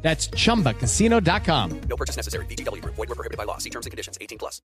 That's chumbacasino.com. No purchase necessary. BGW. Void were prohibited by law. See terms and conditions. 18 plus.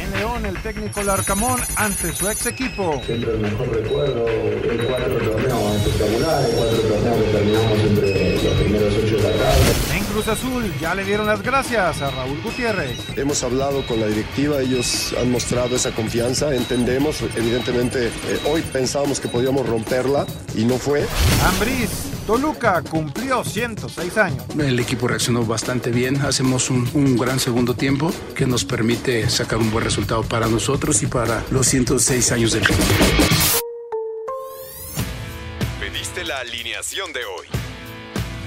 En León, el técnico Larcamón ante su ex equipo. Siempre el mejor recuerdo, hay cuatro torneos espectaculares, cuatro torneos que terminamos entre los primeros ocho de la tabla. En Cruz Azul ya le dieron las gracias a Raúl Gutiérrez. Hemos hablado con la directiva, ellos han mostrado esa confianza, entendemos, evidentemente eh, hoy pensábamos que podíamos romperla y no fue. Ambriz, Toluca cumplió 106 años. El equipo reaccionó bastante bien, hacemos un, un gran segundo tiempo que nos permite sacar un buen resultado para nosotros y para los 106 años del club. Pediste la alineación de hoy.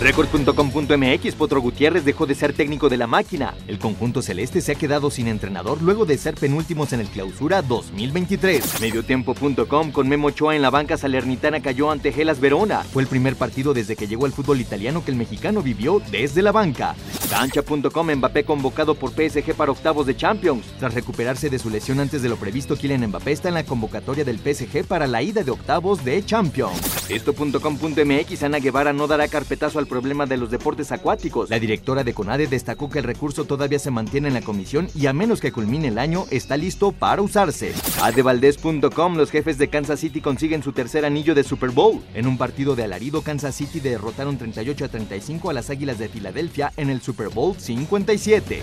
Record.com.mx Potro Gutiérrez dejó de ser técnico de la máquina. El conjunto celeste se ha quedado sin entrenador luego de ser penúltimos en el clausura 2023. Mediotiempo.com con Memo Ochoa en la banca salernitana cayó ante Gelas Verona. Fue el primer partido desde que llegó al fútbol italiano que el mexicano vivió desde la banca. Cancha.com Mbappé convocado por PSG para octavos de Champions. Tras recuperarse de su lesión antes de lo previsto, Kylian Mbappé está en la convocatoria del PSG para la ida de octavos de Champions. Esto.com.mx Ana Guevara no dará carpetazo al problema de los deportes acuáticos. La directora de CONADE destacó que el recurso todavía se mantiene en la comisión y a menos que culmine el año está listo para usarse. Adevaldez.com Los jefes de Kansas City consiguen su tercer anillo de Super Bowl. En un partido de alarido, Kansas City derrotaron 38 a 35 a las Águilas de Filadelfia en el Super Bowl 57.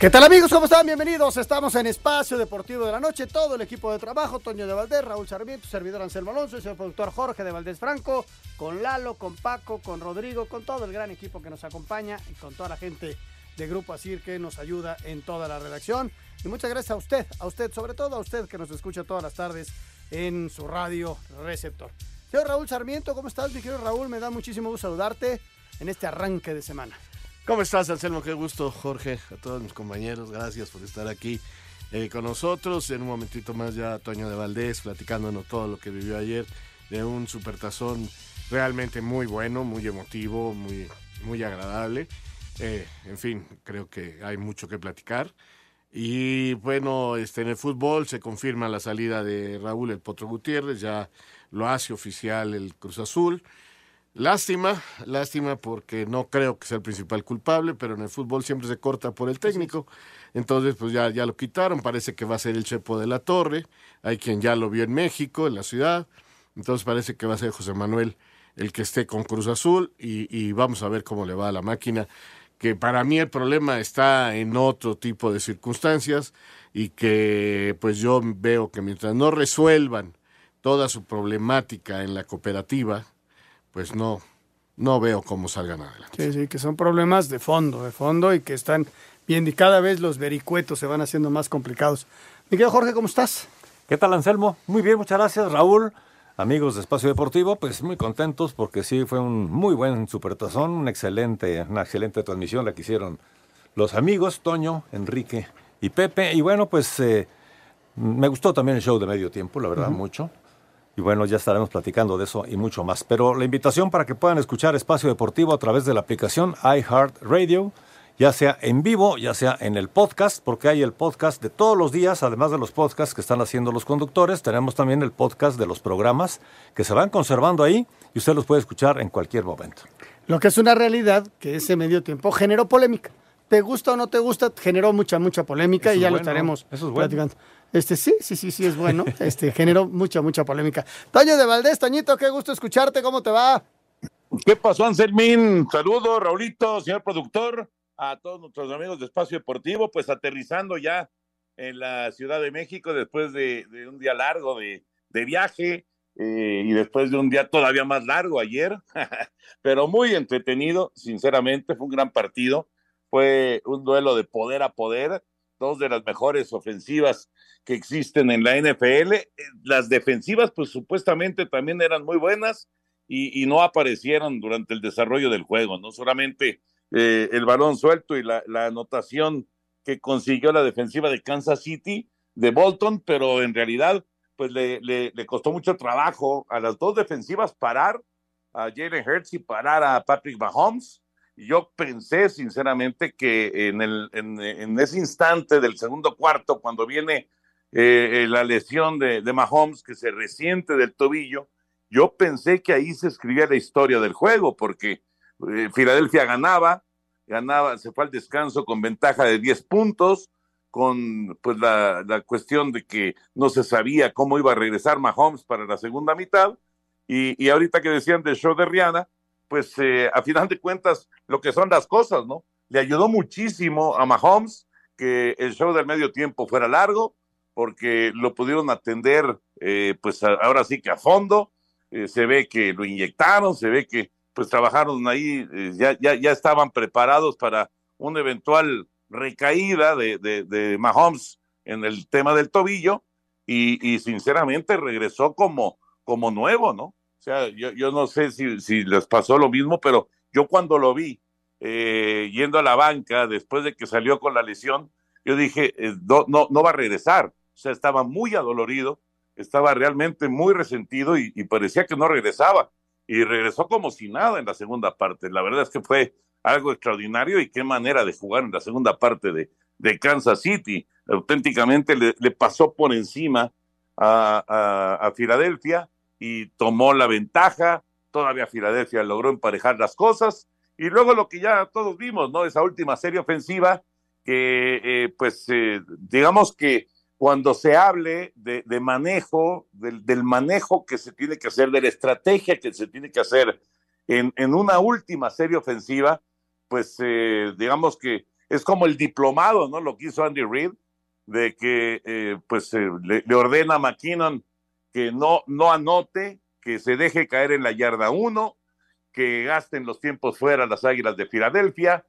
¿Qué tal amigos? ¿Cómo están? Bienvenidos. Estamos en Espacio Deportivo de la Noche. Todo el equipo de trabajo, Toño de Valdés, Raúl Sarmiento, servidor Anselmo Alonso, y productor Jorge de Valdés Franco, con Lalo, con Paco, con Rodrigo, con todo el gran equipo que nos acompaña y con toda la gente de Grupo Asir que nos ayuda en toda la redacción. Y muchas gracias a usted, a usted, sobre todo a usted que nos escucha todas las tardes en su radio receptor. Señor Raúl Sarmiento, ¿cómo estás, mi querido Raúl? Me da muchísimo gusto saludarte en este arranque de semana. ¿Cómo estás, Anselmo? Qué gusto, Jorge, a todos mis compañeros. Gracias por estar aquí eh, con nosotros. En un momentito más ya Toño de Valdés platicándonos todo lo que vivió ayer de un supertazón realmente muy bueno, muy emotivo, muy, muy agradable. Eh, en fin, creo que hay mucho que platicar. Y bueno, este, en el fútbol se confirma la salida de Raúl El Potro Gutiérrez, ya lo hace oficial el Cruz Azul. Lástima, lástima porque no creo que sea el principal culpable, pero en el fútbol siempre se corta por el técnico. Entonces, pues ya, ya lo quitaron, parece que va a ser el Chepo de la Torre, hay quien ya lo vio en México, en la ciudad, entonces parece que va a ser José Manuel el que esté con Cruz Azul y, y vamos a ver cómo le va a la máquina, que para mí el problema está en otro tipo de circunstancias y que pues yo veo que mientras no resuelvan toda su problemática en la cooperativa, pues no, no veo cómo salgan adelante. Sí, sí, que son problemas de fondo, de fondo y que están bien y cada vez los vericuetos se van haciendo más complicados. Mi querido Jorge, ¿cómo estás? ¿Qué tal, Anselmo? Muy bien, muchas gracias, Raúl. Amigos de Espacio Deportivo, pues muy contentos porque sí fue un muy buen supertazón, una excelente, una excelente transmisión la que hicieron los amigos Toño, Enrique y Pepe. Y bueno, pues eh, me gustó también el show de medio tiempo, la verdad, uh -huh. mucho. Y bueno, ya estaremos platicando de eso y mucho más. Pero la invitación para que puedan escuchar Espacio Deportivo a través de la aplicación iHeartRadio ya sea en vivo, ya sea en el podcast, porque hay el podcast de todos los días, además de los podcasts que están haciendo los conductores, tenemos también el podcast de los programas que se van conservando ahí y usted los puede escuchar en cualquier momento. Lo que es una realidad, que ese medio tiempo generó polémica. ¿Te gusta o no te gusta? Generó mucha, mucha polémica Eso y ya lo estaremos eso es bueno. platicando. Este, sí, sí, sí, sí, es bueno. Este, generó mucha, mucha polémica. Toño de Valdés, Toñito, qué gusto escucharte, ¿cómo te va? ¿Qué pasó, Anselmín? Saludos, Raulito, señor productor, a todos nuestros amigos de Espacio Deportivo, pues aterrizando ya en la Ciudad de México después de, de un día largo de, de viaje eh, y después de un día todavía más largo ayer, pero muy entretenido, sinceramente, fue un gran partido, fue un duelo de poder a poder, dos de las mejores ofensivas que existen en la NFL, Eh, las defensivas pues supuestamente también eran muy buenas, y, y no aparecieron durante el desarrollo del juego, no solamente eh, el balón suelto y la, la anotación que consiguió la defensiva de Kansas City, de Bolton, pero en realidad pues le, le, le costó mucho trabajo a las dos defensivas parar a Jalen Hurts y parar a Patrick Mahomes. Yo pensé sinceramente que en, el, en, en ese instante del segundo cuarto, cuando viene eh, la lesión de, de Mahomes, que se resiente del tobillo, yo pensé que ahí se escribía la historia del juego, porque eh, Filadelfia ganaba, ganaba, se fue al descanso con ventaja de 10 puntos, con pues la, la cuestión de que no se sabía cómo iba a regresar Mahomes para la segunda mitad, y, y ahorita que decían del show de Rihanna, pues eh, a final de cuentas lo que son las cosas, ¿no? Le ayudó muchísimo a Mahomes que el show del medio tiempo fuera largo, porque lo pudieron atender, eh, pues ahora sí que a fondo, eh, se ve que lo inyectaron, se ve que pues trabajaron ahí, ya, ya, ya estaban preparados para una eventual recaída de, de, de Mahomes en el tema del tobillo y, y sinceramente regresó como, como nuevo, ¿no? O sea, yo, yo no sé si, si les pasó lo mismo, pero yo cuando lo vi eh, yendo a la banca después de que salió con la lesión, yo dije, eh, no, no, no va a regresar. O sea, estaba muy adolorido, estaba realmente muy resentido y, parecía que no regresaba. Y regresó como si nada en la segunda parte. La verdad es que fue algo extraordinario y qué manera de jugar en la segunda parte de, de Kansas City. Auténticamente le, pasó por encima a, a Filadelfia y tomó la ventaja. Todavía Filadelfia logró emparejar las cosas. Y luego lo que ya todos vimos, ¿no? Esa última serie ofensiva que, eh, pues, eh, digamos que cuando se hable de, de manejo, del, del, manejo que se tiene que hacer, de la estrategia que se tiene que hacer en, en una última serie ofensiva, pues eh, digamos que es como el diplomado, ¿no? Lo que hizo Andy Reid, de que pues le, le, ordena a McKinnon que no, no anote, que se deje caer en la yarda uno, que gasten los tiempos fuera las Águilas de Filadelfia,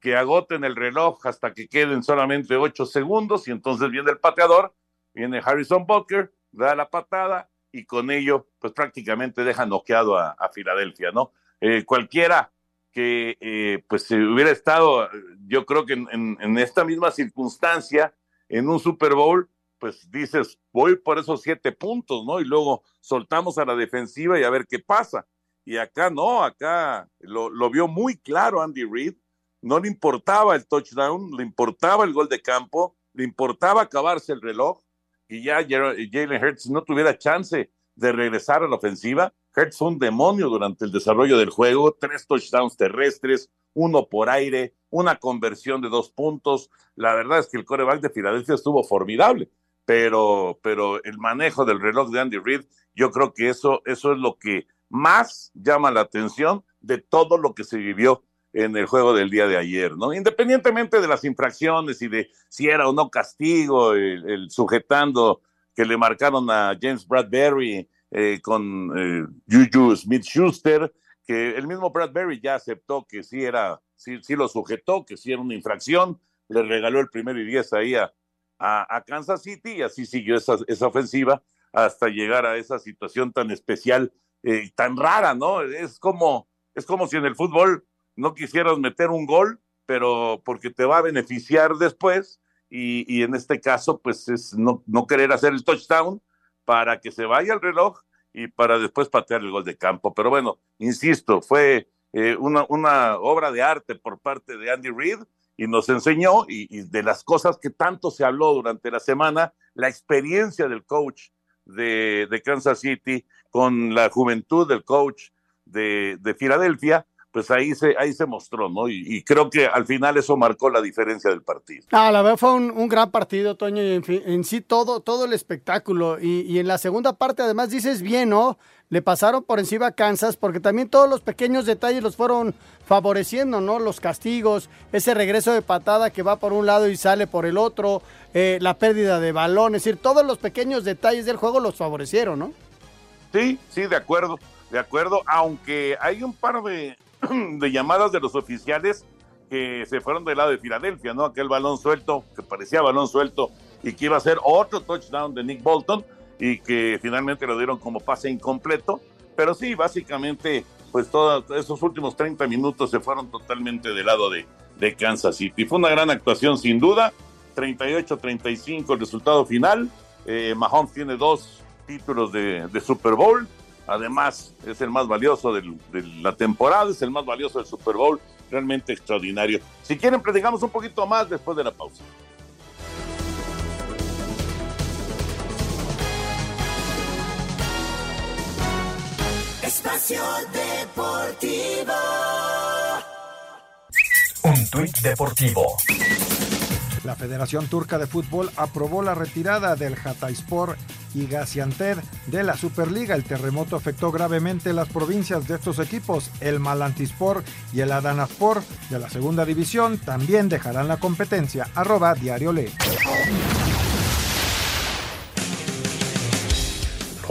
que agoten el reloj hasta que queden solamente ocho segundos y entonces viene el pateador, viene Harrison Butker, da la patada y con ello pues prácticamente deja noqueado a, Filadelfia, ¿no? Eh, cualquiera que eh, pues se hubiera estado, yo creo que en, esta misma circunstancia, en un Super Bowl, pues dices, voy por esos siete puntos, ¿no? Y luego soltamos a la defensiva y a ver qué pasa. Y acá no, acá lo, lo vio muy claro Andy Reid, no le importaba el touchdown, le importaba el gol de campo, le importaba acabarse el reloj y ya Jalen Hurts no tuviera chance de regresar a la ofensiva. Hurts fue un demonio durante el desarrollo del juego, tres touchdowns terrestres, uno por aire, una conversión de dos puntos. La verdad es que el coreback de Filadelfia estuvo formidable, pero, pero el manejo del reloj de Andy Reid, yo creo que eso, eso es lo que más llama la atención de todo lo que se vivió en el juego del día de ayer, ¿no? Independientemente de las infracciones y de si era o no castigo, el, sujetando que le marcaron a James Bradbury eh, con eh, Juju Smith Schuster, que el mismo Bradbury ya aceptó que sí era, sí, sí lo sujetó, que sí era una infracción, le regaló el primero y diez ahí a, a, Kansas City y así siguió esa, esa, ofensiva hasta llegar a esa situación tan especial, eh, tan rara, ¿no? Es como, es como si en el fútbol no quisieras meter un gol, pero porque te va a beneficiar después, y, y en este caso, pues es no, no, querer hacer el touchdown para que se vaya el reloj y para después patear el gol de campo. Pero bueno, insisto, fue eh, una, una, obra de arte por parte de Andy Reid y nos enseñó, y, de las cosas que tanto se habló durante la semana, la experiencia del coach de, de Kansas City con la juventud del coach de, de Filadelfia, pues ahí se, ahí se mostró, ¿no? Y, y, creo que al final eso marcó la diferencia del partido. Ah, la verdad fue un, un gran partido, Toño, y en, fin, en, sí todo, todo el espectáculo. Y, y, en la segunda parte, además, dices bien, ¿no? Le pasaron por encima a Kansas, porque también todos los pequeños detalles los fueron favoreciendo, ¿no? Los castigos, ese regreso de patada que va por un lado y sale por el otro, eh, la pérdida de balón, es decir, todos los pequeños detalles del juego los favorecieron, ¿no? Sí, sí, de acuerdo, de acuerdo, aunque hay un par de, de llamadas de los oficiales que se fueron del lado de Filadelfia, ¿no? Aquel balón suelto, que parecía balón suelto y que iba a ser otro touchdown de Nick Bolton y que finalmente lo dieron como pase incompleto. Pero sí, básicamente, pues todos esos últimos 30 minutos se fueron totalmente del lado de, de Kansas City. Fue una gran actuación sin duda, 38-35 el resultado final. Eh, Mahomes tiene dos títulos de, de Super Bowl. Además, es el más valioso del, de la temporada, es el más valioso del Super Bowl. Realmente extraordinario. Si quieren, platicamos un poquito más después de la pausa. Espacio Deportivo. Un tuit deportivo. La Federación Turca de Fútbol aprobó la retirada del Hatayspor y Gaziantep de la Superliga. El terremoto afectó gravemente las provincias de estos equipos. El Malantispor y el Adanaspor de la segunda división también dejarán la competencia. Arroba Diario Le.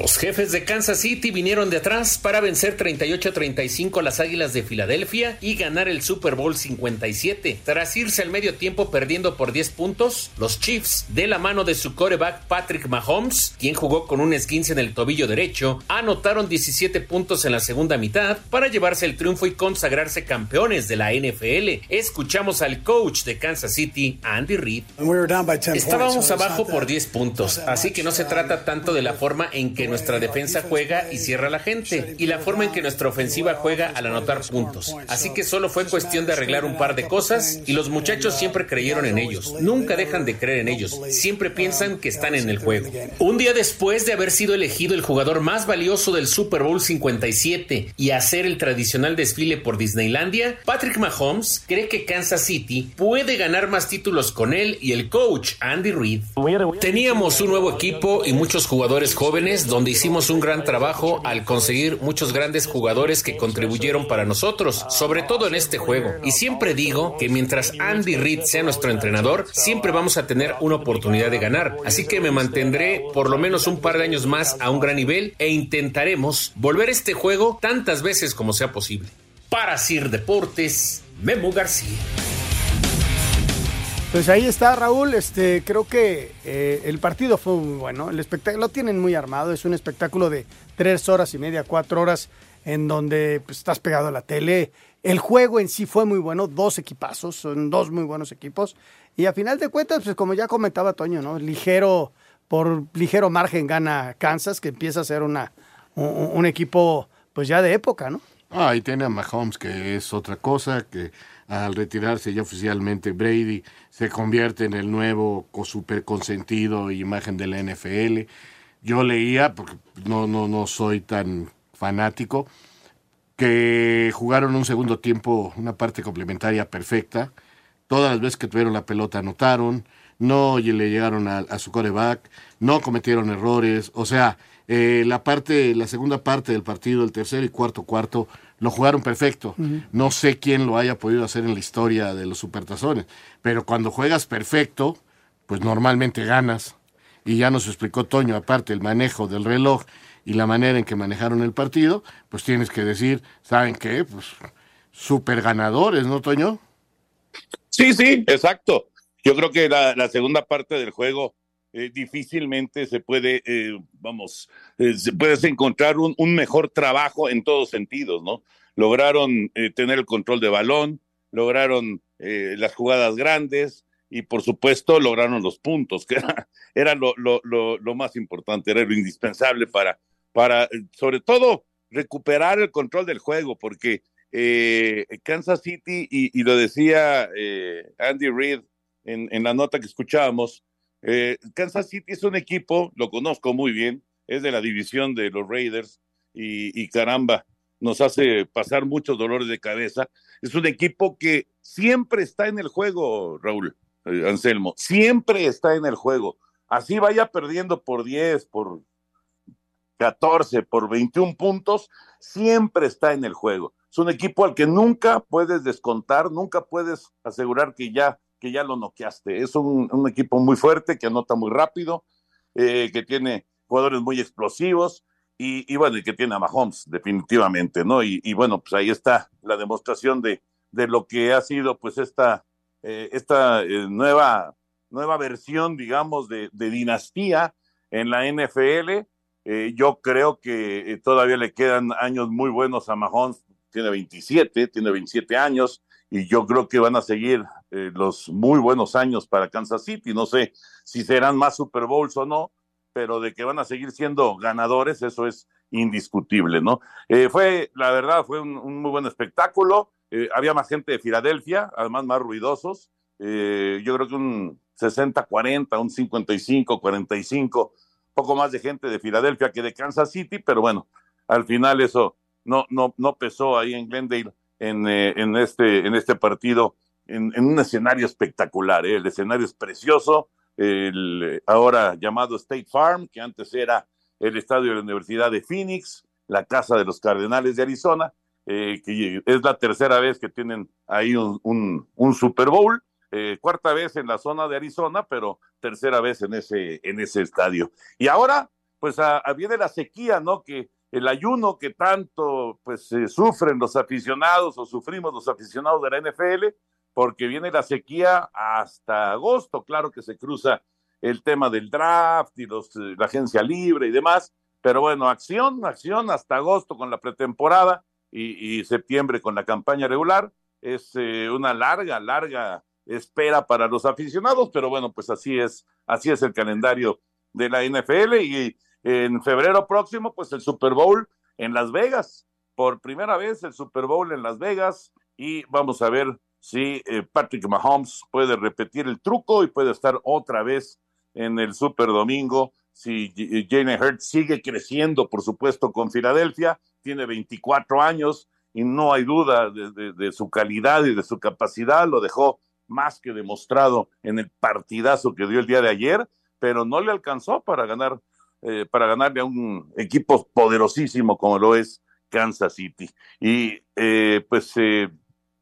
Los jefes de Kansas City vinieron de atrás para vencer 38-35 a las Águilas de Filadelfia y ganar el Super Bowl 57. Tras irse al medio tiempo perdiendo por 10 puntos, los Chiefs, de la mano de su coreback Patrick Mahomes, quien jugó con un esguince en el tobillo derecho, anotaron 17 puntos en la segunda mitad para llevarse el triunfo y consagrarse campeones de la NFL. Escuchamos al coach de Kansas City, Andy Reid. Estábamos abajo por 10 puntos, así que no se trata tanto de la forma en que nuestra defensa juega y cierra a la gente y la forma en que nuestra ofensiva juega al anotar puntos. Así que solo fue cuestión de arreglar un par de cosas y los muchachos siempre creyeron en ellos. Nunca dejan de creer en ellos. Siempre piensan que están en el juego. Un día después de haber sido elegido el jugador más valioso del Super Bowl 57 y hacer el tradicional desfile por Disneylandia, Patrick Mahomes cree que Kansas City puede ganar más títulos con él y el coach Andy Reid. Teníamos un nuevo equipo y muchos jugadores jóvenes donde hicimos un gran trabajo al conseguir muchos grandes jugadores que contribuyeron para nosotros, sobre todo en este juego. Y siempre digo que mientras Andy Reid sea nuestro entrenador, siempre vamos a tener una oportunidad de ganar. Así que me mantendré por lo menos un par de años más a un gran nivel e intentaremos volver este juego tantas veces como sea posible. Para Sir Deportes, Memo García. Pues ahí está Raúl, este creo que eh, el partido fue muy bueno, el espectáculo lo tienen muy armado, es un espectáculo de tres horas y media, cuatro horas, en donde pues, estás pegado a la tele. El juego en sí fue muy bueno, dos equipazos, son dos muy buenos equipos. Y a final de cuentas, pues como ya comentaba Toño, ¿no? Ligero, por ligero margen gana Kansas, que empieza a ser una, un, equipo pues ya de época, ¿no? Ah, y tiene a Mahomes, que es otra cosa, que al retirarse ya oficialmente Brady se convierte en el nuevo super consentido imagen de la NFL. Yo leía, porque no, no, no soy tan fanático, que jugaron un segundo tiempo, una parte complementaria perfecta. Todas las veces que tuvieron la pelota anotaron, no le llegaron a, a su coreback, no cometieron errores. O sea, eh, la parte, la segunda parte del partido, el tercer y cuarto cuarto, lo jugaron perfecto. Uh -huh. No sé quién lo haya podido hacer en la historia de los supertazones, pero cuando juegas perfecto, pues normalmente ganas. Y ya nos explicó Toño, aparte el manejo del reloj y la manera en que manejaron el partido, pues tienes que decir, ¿saben qué? Pues super ganadores, ¿no, Toño? Sí, sí, exacto. Yo creo que la, segunda parte del juego eh, difícilmente se puede, eh, vamos, eh, se puedes encontrar un, mejor trabajo en todos sentidos, ¿no? Lograron eh, tener el control de balón, lograron las jugadas grandes y por supuesto lograron los puntos, que era, lo, lo, más importante, era lo indispensable para, para, sobre todo, recuperar el control del juego, porque Kansas City, y, y lo decía Andy Reid en, la nota que escuchábamos, eh, Kansas City es un equipo, lo conozco muy bien, es de la división de los Raiders, y, y caramba, nos hace pasar muchos dolores de cabeza. Es un equipo que siempre está en el juego, Raúl eh, Anselmo, siempre está en el juego. Así vaya perdiendo por 10, por 14, por 21 puntos, siempre está en el juego. Es un equipo al que nunca puedes descontar, nunca puedes asegurar que ya, que ya lo noqueaste. Es un, un equipo muy fuerte, que anota muy rápido, eh, que tiene jugadores muy explosivos, y, y, bueno, que tiene a Mahomes, definitivamente, ¿no? Y, y bueno, pues ahí está la demostración de, de, lo que ha sido, pues, esta, eh, esta eh, nueva, nueva versión, digamos, de, de, dinastía en la NFL. Yo creo que todavía le quedan años muy buenos a Mahomes, tiene 27, tiene 27 años, y yo creo que van a seguir eh, los muy buenos años para Kansas City. No sé si serán más Super Bowls o no, pero de que van a seguir siendo ganadores, eso es indiscutible, ¿no? Eh, fue, la verdad, fue un, muy buen espectáculo. Eh, había más gente de Filadelfia, además más ruidosos. Eh, yo creo que un 60-40, un 55-45, poco más de gente de Filadelfia que de Kansas City, pero bueno, al final eso no, no, no pesó ahí en Glendale en, eh, en, este, en este partido, en, un escenario espectacular. El escenario es precioso ahora llamado State Farm, que antes era el estadio de la Universidad de Phoenix, la casa de los Cardenales de Arizona, eh, que es la tercera vez que tienen ahí un, Super Bowl, eh, cuarta vez en la zona de Arizona, pero tercera vez en ese, en ese estadio. Y ahora, pues a viene la sequía, ¿no? Que el ayuno que tanto pues eh, sufren los aficionados o sufrimos los aficionados de la NFL, porque viene la sequía hasta agosto, claro que se cruza el tema del draft y los, eh, la agencia libre y demás, pero bueno, acción, acción hasta agosto con la pretemporada y, septiembre con la campaña regular, es eh, una larga, larga espera para los aficionados, pero bueno, pues así es, así es el calendario de la NFL y en febrero próximo, pues el Super Bowl en Las Vegas, por primera vez el Super Bowl en Las Vegas. Y vamos a ver si eh, Patrick Mahomes puede repetir el truco y puede estar otra vez en el Super Domingo. Si Jane Hurts sigue creciendo, por supuesto, con Filadelfia, tiene 24 años y no hay duda de, de, de, su calidad y de su capacidad, lo dejó más que demostrado en el partidazo que dio el día de ayer, pero no le alcanzó para ganar, eh, para ganarle a un equipo poderosísimo como lo es Kansas City. Y eh, pues eh,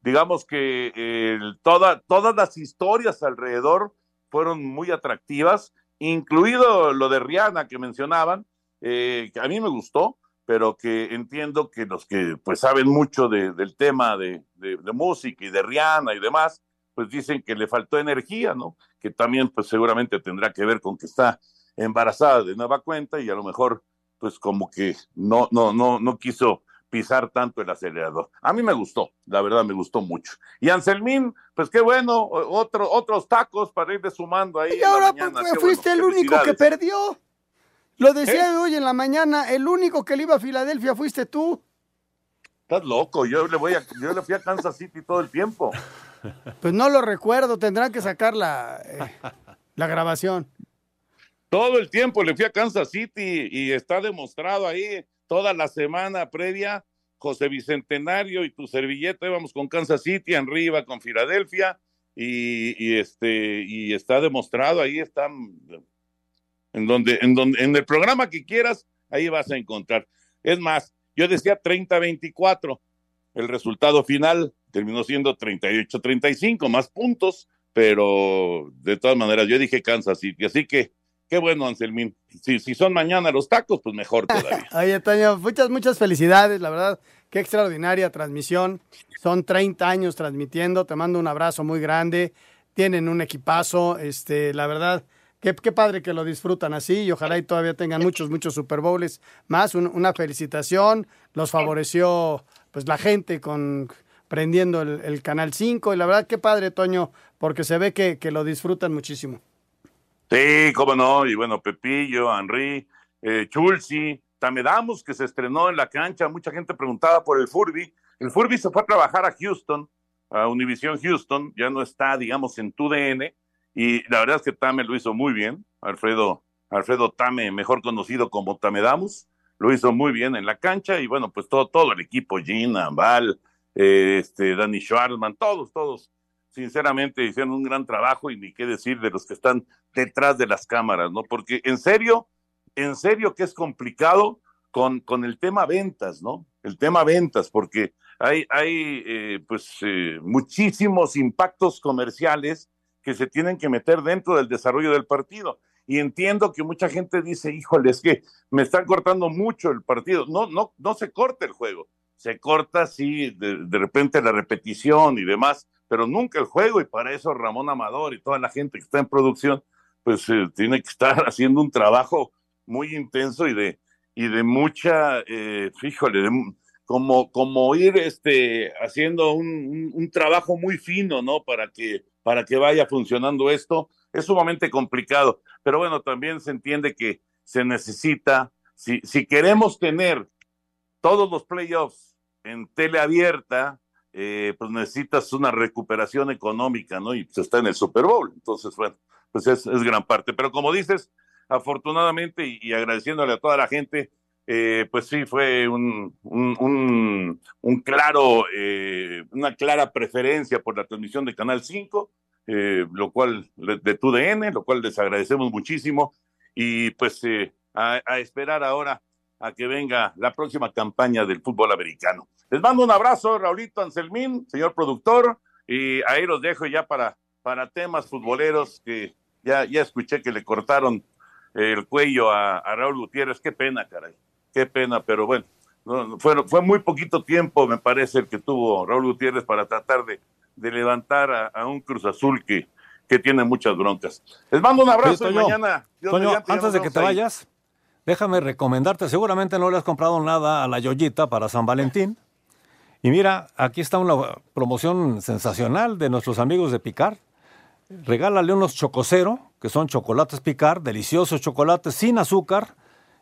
digamos que eh, toda, todas las historias alrededor fueron muy atractivas, incluido lo de Rihanna que mencionaban, eh, que a mí me gustó, pero que entiendo que los que pues saben mucho de, del tema de, de, de, música y de Rihanna y demás, pues dicen que le faltó energía, ¿no? Que también pues seguramente tendrá que ver con que está embarazada de nueva cuenta y a lo mejor pues como que no, no, no, no quiso pisar tanto el acelerador. A mí me gustó, la verdad me gustó mucho. Y Anselmín, pues qué bueno, otro, otros tacos para irle sumando ahí. Y ahora pues, fuiste bueno. el único que perdió. Lo decía ¿Eh? hoy en la mañana, el único que le iba a Filadelfia fuiste tú. Estás loco, yo le voy a, yo le fui a Kansas City todo el tiempo. Pues no lo recuerdo, tendrán que sacar la, eh, la grabación. Todo el tiempo le fui a Kansas City y está demostrado ahí toda la semana previa, José Bicentenario y tu servilleta íbamos con Kansas City, Henry iba con Filadelfia y, y, este y está demostrado ahí están en donde en donde en el programa que quieras ahí vas a encontrar. Es más, yo decía 30-24, el resultado final terminó siendo 38-35 más puntos, pero de todas maneras yo dije Kansas City, así que Qué bueno, Anselmín. Si, si son mañana los tacos, pues mejor todavía. Oye, Toño, muchas, muchas felicidades, la verdad. Qué extraordinaria transmisión. Son 30 años transmitiendo. Te mando un abrazo muy grande. Tienen un equipazo. Este, la verdad, qué, qué padre que lo disfrutan así. Y ojalá y todavía tengan muchos, muchos Super Bowls más. Un, una felicitación. Los favoreció pues la gente con prendiendo el, el Canal 5. Y la verdad, qué padre, Toño, porque se ve que, que lo disfrutan muchísimo. Sí, cómo no, y bueno, Pepillo, Henry, eh, Chulsi, Tamedamus, que se estrenó en la cancha, mucha gente preguntaba por el Furby, El Furby se fue a trabajar a Houston, a Univision Houston, ya no está, digamos, en TUDN, y la verdad es que Tame lo hizo muy bien, Alfredo, Alfredo Tame, mejor conocido como Tamedamus, lo hizo muy bien en la cancha, y bueno, pues todo, todo el equipo, Gina, Val, eh, este, Danny Schwartzman, todos, todos, sinceramente hicieron un gran trabajo, y ni qué decir de los que están detrás de las cámaras, ¿no? Porque en serio, en serio que es complicado con, con el tema ventas, ¿no? El tema ventas, porque hay, hay eh, pues eh, muchísimos impactos comerciales que se tienen que meter dentro del desarrollo del partido. Y entiendo que mucha gente dice, híjole, es que me están cortando mucho el partido. No, no, no se corta el juego. Se corta, sí, de, de repente la repetición y demás, pero nunca el juego. Y para eso Ramón Amador y toda la gente que está en producción, pues eh, tiene que estar haciendo un trabajo muy intenso y de, y de mucha, eh, fíjole, de, como, como ir este, haciendo un, un, un, trabajo muy fino, ¿no? Para que, para que vaya funcionando esto. Es sumamente complicado, pero bueno, también se entiende que se necesita, si, si queremos tener todos los playoffs en tele abierta, eh, pues necesitas una recuperación económica, ¿no? Y se está en el Super Bowl. Entonces, bueno, pues es, gran parte. Pero como dices, afortunadamente y, agradeciéndole a toda la gente, eh, pues sí, fue un, un, claro, eh, una clara preferencia por la transmisión de Canal 5, eh, lo cual, de TUDN, lo cual les agradecemos muchísimo, y pues a, esperar ahora a que venga la próxima campaña del fútbol americano. Les mando un abrazo, Raulito Anselmín, señor productor, y ahí los dejo ya para, para temas futboleros que ya, ya escuché que le cortaron el cuello a, a Raúl Gutiérrez, qué pena, caray qué pena, pero bueno, no, fue, fue muy poquito tiempo, me parece, el que tuvo Raúl Gutiérrez para tratar de, de levantar a, a, un Cruz Azul que, que tiene muchas broncas. Les mando un abrazo Oye, y mañana. Toño, antes de que te ahí. vayas, déjame recomendarte, seguramente no le has comprado nada a la Yoyita para San Valentín. Y mira, aquí está una promoción sensacional de nuestros amigos de Picar. Regálale unos chococero, que son chocolates Picar, deliciosos chocolates sin azúcar,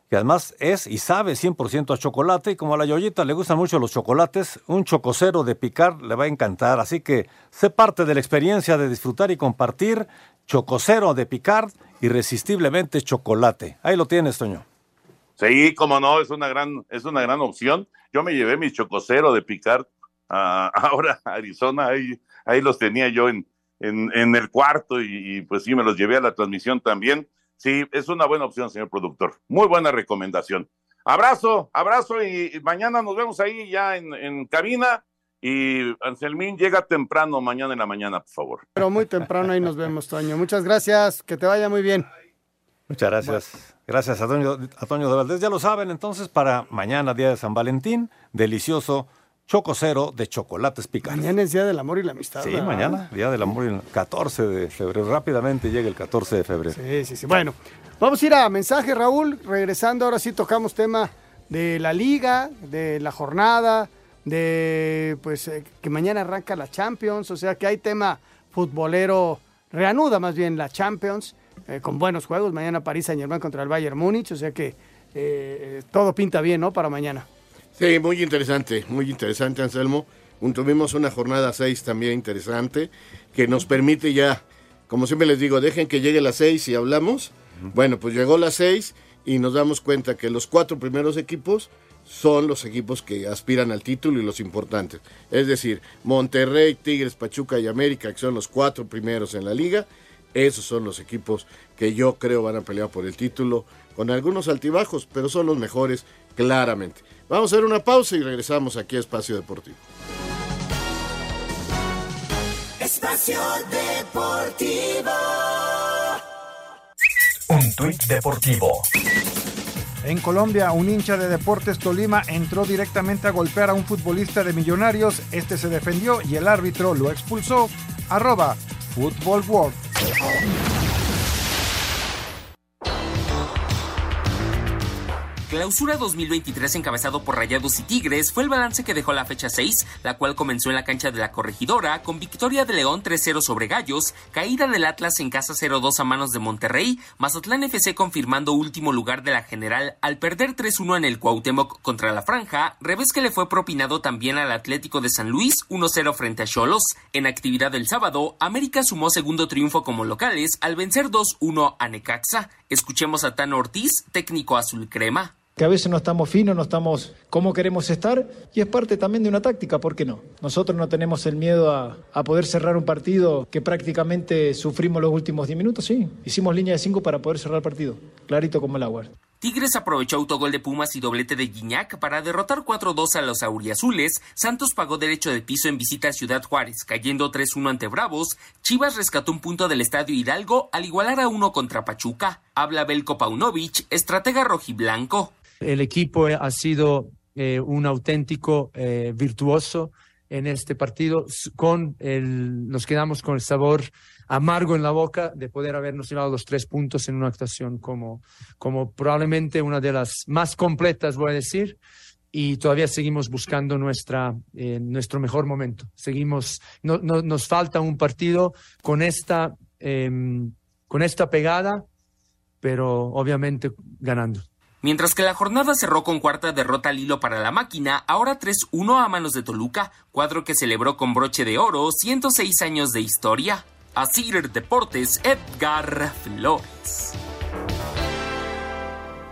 que además es y sabe 100% a chocolate, y como a la Yoyita le gustan mucho los chocolates, un chococero de picar le va a encantar. Así que sé parte de la experiencia de disfrutar y compartir chococero de picar, irresistiblemente chocolate. Ahí lo tienes, Toño. Sí, como no, es una gran, es una gran opción. Yo me llevé mi chococero de picar a, ahora a Arizona, ahí, ahí los tenía yo en, en, en el cuarto y, pues sí, me los llevé a la transmisión también Sí, es una buena opción, señor productor. Muy buena recomendación. Abrazo, abrazo y mañana nos vemos ahí ya en, en cabina. Y Anselmín, llega temprano mañana en la mañana, por favor. Pero muy temprano ahí nos vemos, Toño. Muchas gracias, que te vaya muy bien. Muchas gracias. Bueno. Gracias a Toño, a Toño de Valdés. Ya lo saben, entonces, para mañana, día de San Valentín, delicioso Chococero de chocolates picantes. Mañana es Día del Amor y la Amistad. Sí, ¿verdad? mañana, Día del Amor y el 14 de febrero. Rápidamente llega el 14 de febrero. Sí, sí, sí. Bueno, vamos a ir a mensaje, Raúl. Regresando, ahora sí tocamos tema de la liga, de la jornada, de pues eh, que mañana arranca la Champions. O sea que hay tema futbolero, reanuda más bien la Champions, eh, con buenos juegos. Mañana París Saint Germain contra el Bayern Múnich. O sea que eh, todo pinta bien, ¿no? Para mañana. Sí, muy interesante, muy interesante, Anselmo. Tuvimos una jornada 6 también interesante que nos permite ya, como siempre les digo, dejen que llegue la 6 y hablamos. Bueno, pues llegó la 6 y nos damos cuenta que los cuatro primeros equipos son los equipos que aspiran al título y los importantes. Es decir, Monterrey, Tigres, Pachuca y América, que son los cuatro primeros en la liga, esos son los equipos que yo creo van a pelear por el título, con algunos altibajos, pero son los mejores claramente. Vamos a hacer una pausa y regresamos aquí a Espacio Deportivo. Espacio Deportivo. Un tuit deportivo. En Colombia, un hincha de Deportes Tolima entró directamente a golpear a un futbolista de Millonarios. Este se defendió y el árbitro lo expulsó. Arroba Football World. Clausura 2023 encabezado por Rayados y Tigres fue el balance que dejó la fecha 6, la cual comenzó en la cancha de la Corregidora con victoria de León 3-0 sobre Gallos, caída del Atlas en casa 0-2 a manos de Monterrey, Mazatlán FC confirmando último lugar de la general al perder 3-1 en el Cuauhtémoc contra la Franja, revés que le fue propinado también al Atlético de San Luis 1-0 frente a Cholos. En actividad del sábado, América sumó segundo triunfo como locales al vencer 2-1 a Necaxa. Escuchemos a Tano Ortiz, técnico azul crema que a veces no estamos finos, no estamos como queremos estar y es parte también de una táctica, ¿por qué no? Nosotros no tenemos el miedo a, a poder cerrar un partido que prácticamente sufrimos los últimos 10 minutos, sí, hicimos línea de 5 para poder cerrar el partido, clarito como el agua. Tigres aprovechó autogol de Pumas y doblete de Guiñac para derrotar 4-2 a los auriazules. Santos pagó derecho de piso en visita a Ciudad Juárez, cayendo 3-1 ante Bravos. Chivas rescató un punto del Estadio Hidalgo al igualar a uno contra Pachuca. Habla Belko Paunovic, estratega rojiblanco. El equipo ha sido eh, un auténtico eh, virtuoso en este partido. Con el, nos quedamos con el sabor amargo en la boca de poder habernos llevado los tres puntos en una actuación como, como probablemente una de las más completas, voy a decir. Y todavía seguimos buscando nuestra, eh, nuestro mejor momento. Seguimos, no, no, nos falta un partido con esta, em, con esta pegada, pero obviamente ganando. Mientras que la jornada cerró con cuarta derrota al hilo para la máquina, ahora 3-1 a manos de Toluca, cuadro que celebró con broche de oro 106 años de historia. Asir Deportes, Edgar Flores.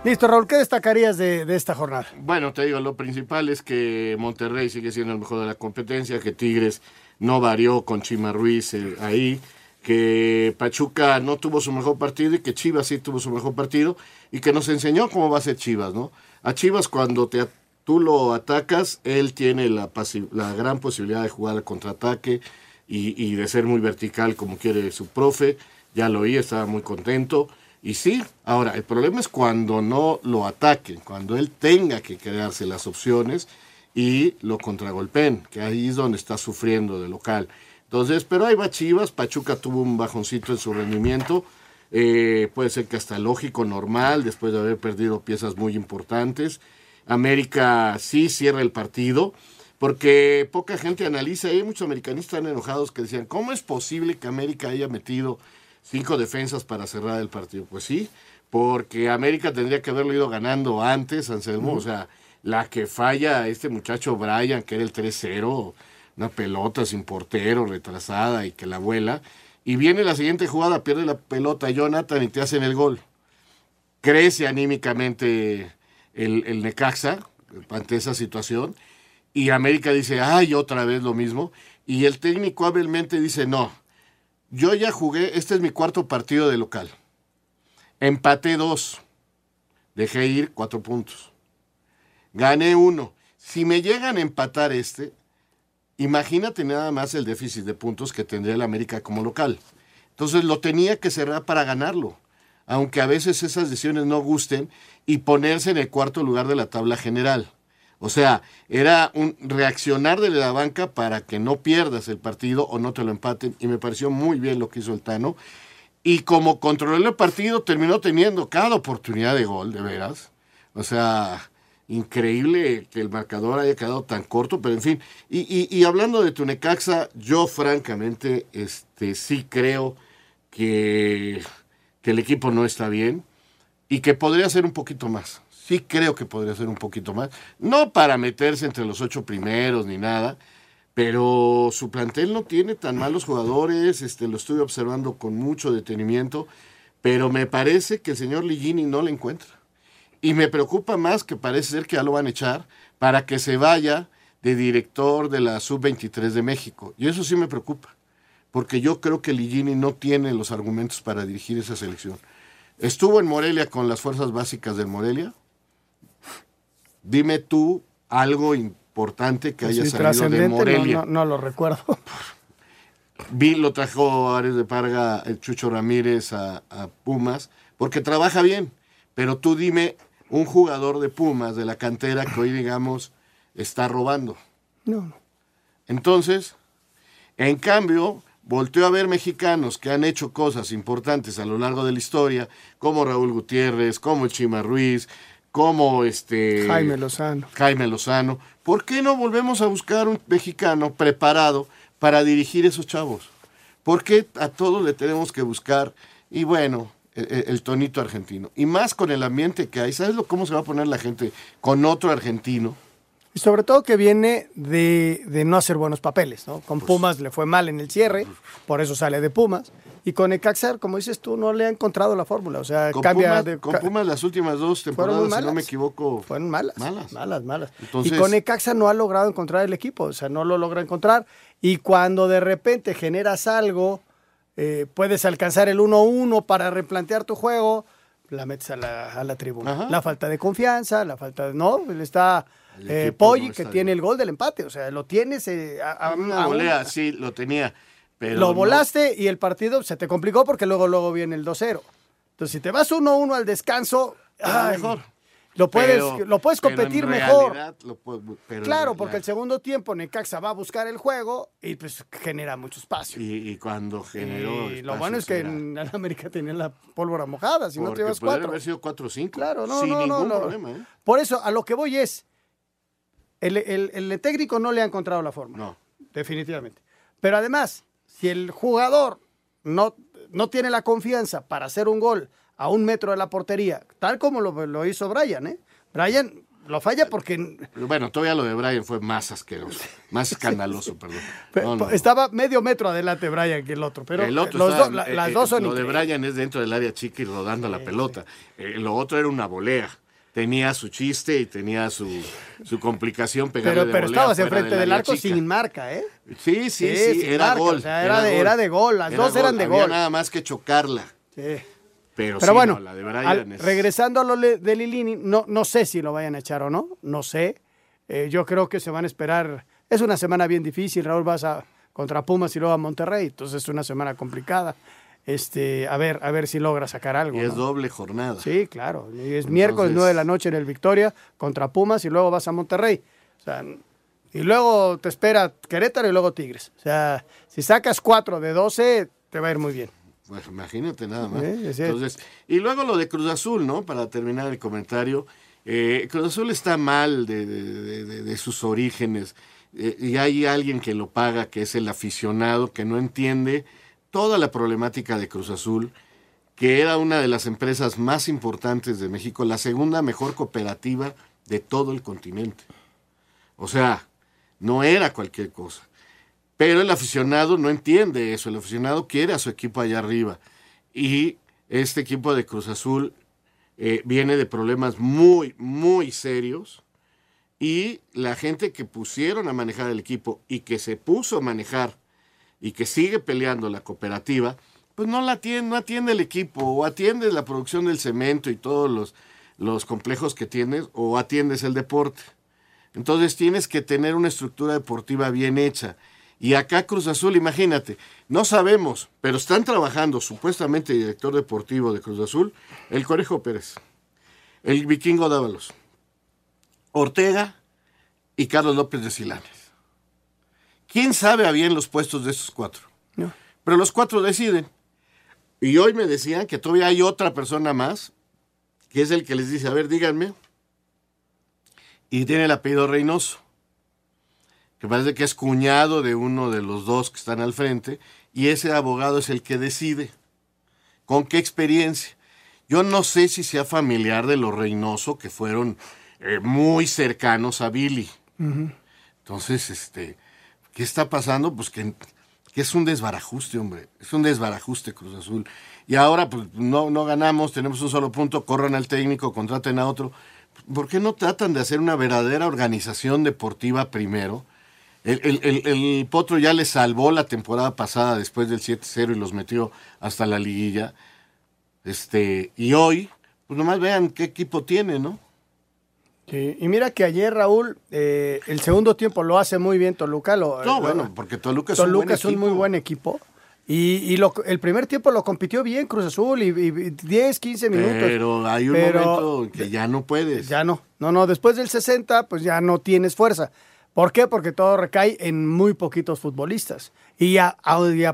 Listo, Raúl, ¿qué destacarías de, de, esta jornada? Bueno, te digo, lo principal es que Monterrey sigue siendo el mejor de la competencia, que Tigres no varió con Chima Ruiz eh, ahí, que Pachuca no tuvo su mejor partido y que Chivas sí tuvo su mejor partido y que nos enseñó cómo va a ser Chivas, ¿no? A Chivas cuando te, tú lo atacas, él tiene la, la gran posibilidad de jugar al contraataque y, de ser muy vertical como quiere su profe, ya lo oí, estaba muy contento. Y sí, ahora, el problema es cuando no lo ataquen, cuando él tenga que quedarse las opciones y lo contragolpen, que ahí es donde está sufriendo de local. Entonces, pero ahí va Chivas, Pachuca tuvo un bajoncito en su rendimiento, eh, puede ser que hasta lógico, normal, después de haber perdido piezas muy importantes. América sí cierra el partido, porque poca gente analiza, hay muchos americanistas enojados que decían, ¿cómo es posible que América haya metido cinco defensas para cerrar el partido. Pues sí, porque América tendría que haberlo ido ganando antes, Anselmo. O sea, la que falla este muchacho Brian, que era el 3-0, una pelota sin portero, retrasada y que la vuela. Y viene la siguiente jugada, pierde la pelota Jonathan y te hacen el gol. Crece anímicamente el, el Necaxa ante esa situación. Y América dice, ay, otra vez lo mismo. Y el técnico hábilmente dice, no, yo ya jugué, este es mi cuarto partido de local. Empaté dos. Dejé ir cuatro puntos. Gané uno. Si me llegan a empatar este, imagínate nada más el déficit de puntos que tendría el América como local. Entonces lo tenía que cerrar para ganarlo. Aunque a veces esas decisiones no gusten y ponerse en el cuarto lugar de la tabla general. O sea, era un reaccionar de la banca para que no pierdas el partido o no te lo empaten. Y me pareció muy bien lo que hizo el Tano. Y como controló el partido, terminó teniendo cada oportunidad de gol, de veras. O sea, increíble que el marcador haya quedado tan corto, pero en fin. Y, hablando de Tunecaxa, yo francamente este, sí creo que, el equipo no está bien y que podría ser un poquito más sí creo que podría ser un poquito más. No para meterse entre los ocho primeros ni nada, pero su plantel no tiene tan malos jugadores, este, lo estoy observando con mucho detenimiento, pero me parece que el señor Ligini no le encuentra. Y me preocupa más que parece ser que ya lo van a echar para que se vaya de director de la Sub-23 de México. Y eso sí me preocupa, porque yo creo que Ligini no tiene los argumentos para dirigir esa selección. Estuvo en Morelia con las fuerzas básicas del Morelia, Dime tú algo importante que haya Sí, salido de no- Morelia. No, no lo recuerdo. Vi, lo trajo Ares de Parga, el Chucho Ramírez a, a Pumas, porque trabaja bien. Pero tú dime un jugador de Pumas, de la cantera, que hoy, digamos, está robando. No, no. Entonces, en cambio, volteó a ver mexicanos que han hecho cosas importantes a lo largo de la historia, como Raúl Gutiérrez, como el Chima Ruiz, como este Jaime Lozano. Jaime Lozano. ¿Por qué no volvemos a buscar un mexicano preparado para dirigir esos chavos? ¿Por qué a todos le tenemos que buscar? Y bueno, el, el tonito argentino. Y más con el ambiente que hay. ¿Sabes lo, cómo se va a poner la gente con otro argentino? Y sobre todo que viene de, de no hacer buenos papeles, ¿no? Con Pumas le fue mal en el cierre, por eso sale de Pumas. Y con Ecaxar, como dices tú, no le ha encontrado la fórmula. O sea, Con, cambia Pumas, de. con Pumas las últimas dos temporadas, si no me malas. equivoco. Fueron malas. Malas. Malas, malas. Entonces- y con Ecaxa no ha logrado encontrar el equipo, o sea, no lo logra encontrar. Y cuando de repente generas algo, eh, puedes alcanzar el 1-1 para replantear tu juego, la metes a la, a la tribuna. La falta de confianza, la falta de. No, él está. Eh, Poggi, no que tiene el gol del empate, o sea, lo tienes eh, a, a- Una volea, sí, lo tenía. Pero lo no- volaste y el partido se te complicó porque luego, luego viene el 2-0. Entonces, si te vas 1-1 al descanso, ay, mejor. Lo puedes, Pero- lo puedes competir mejor. realidad lo puedo- pero en Claro, realidad- porque el segundo tiempo Necaxa va a buscar el juego y pues genera mucho espacio. Y, y cuando generó. Y lo bueno es que en América tenía la pólvora mojada, si no te podría cuatro. haber sido 4 o 5. Claro, no, Sin no, no, ningún no. problema, ¿eh? Por eso, a lo que voy es, el, el- el técnico no le ha encontrado la forma. No. Definitivamente. Pero además, si el jugador no, no tiene la confianza para hacer un gol a un metro de la portería, tal como lo, lo hizo Brian, ¿eh? Brian lo falla porque Pero bueno, todavía lo de Brian fue más asqueroso, más escandaloso, perdón. pe- No, no. estaba medio metro adelante Brian que el otro. Pero el otro los estaba- dos- la- eh, las eh, dos son Lo de. Brian es dentro del área chica y rodando la pelota. Eh, lo otro era una volea. Tenía su chiste y tenía su, su complicación pegarle Pero, de pero estabas enfrente del arco chica. sin marca, ¿eh? Sí, sí, sí, era marca, gol. o sea, era de- era de gol, las dos eran de Había gol. nada más que chocarla. Sí. Pero, Pero sí, bueno, no, la de Brian al- es- regresando a lo de Lilini, no, no sé si lo vayan a echar o no, no sé. Eh, yo creo que se van a esperar. Es una semana bien difícil, Raúl, vas a contra Pumas y luego a Monterrey, entonces es una semana complicada. Este, a ver, a ver si logra sacar algo. y es ¿no? doble jornada. Sí, claro. Es miércoles Entonces- 9 de la noche en el Victoria contra Pumas y luego vas a Monterrey. O sea, y luego te espera Querétaro y luego Tigres. O sea, si sacas 4 de 12, te va a ir muy bien. Pues imagínate nada más. Entonces, y luego lo de Cruz Azul, ¿no? Para terminar el comentario. eh, Cruz Azul está mal de, de- de- de- de sus orígenes. eh, y hay alguien que lo paga, que es el aficionado, que no entiende toda la problemática de Cruz Azul, que era una de las empresas más importantes de México, la segunda mejor cooperativa de todo el continente. O sea, no era cualquier cosa. Pero el aficionado no entiende eso, el aficionado quiere a su equipo allá arriba. Y este equipo de Cruz Azul eh, viene de problemas muy, muy serios. Y la gente que pusieron a manejar el equipo y que se puso a manejar y que sigue peleando la cooperativa, pues no la atiende, no atiende el equipo, o atiendes la producción del cemento y todos los, los complejos que tienes, o atiendes el deporte. Entonces tienes que tener una estructura deportiva bien hecha. Y acá Cruz Azul, imagínate, no sabemos, pero están trabajando supuestamente el director deportivo de Cruz Azul, el Conejo Pérez, el Vikingo Dávalos, Ortega y Carlos López de Silanes. ¿Quién sabe a bien los puestos de esos cuatro? No. Pero los cuatro deciden. Y hoy me decían que todavía hay otra persona más, que es el que les dice, a ver, díganme. Y tiene el apellido Reynoso, que parece que es cuñado de uno de los dos que están al frente, y ese abogado es el que decide. ¿Con qué experiencia? Yo no sé si sea familiar de los Reynoso, que fueron eh, muy cercanos a Billy. Entonces, este, ¿qué está pasando? Pues que, que es un desbarajuste, hombre. Es un desbarajuste Cruz Azul. Y ahora, pues, no, no ganamos, tenemos un solo punto, corran al técnico, contraten a otro. ¿Por qué no tratan de hacer una verdadera organización deportiva primero? El, el- el- el Potro ya les salvó la temporada pasada después del 7-0 y los metió hasta la liguilla. Este, y hoy, pues nomás vean qué equipo tiene, ¿no? Sí, Y mira que ayer, Raúl, eh, el segundo tiempo lo hace muy bien Toluca. Lo, No, bueno, porque Toluca es Toluca un buen es un muy buen equipo. Y, y lo- el primer tiempo lo compitió bien Cruz Azul y, y 10, 15 minutos. Pero hay un Pero momento en que ya no puedes. Ya no. No, no, después del 60, pues ya no tienes fuerza. ¿Por qué? Porque todo recae en muy poquitos futbolistas. Y a,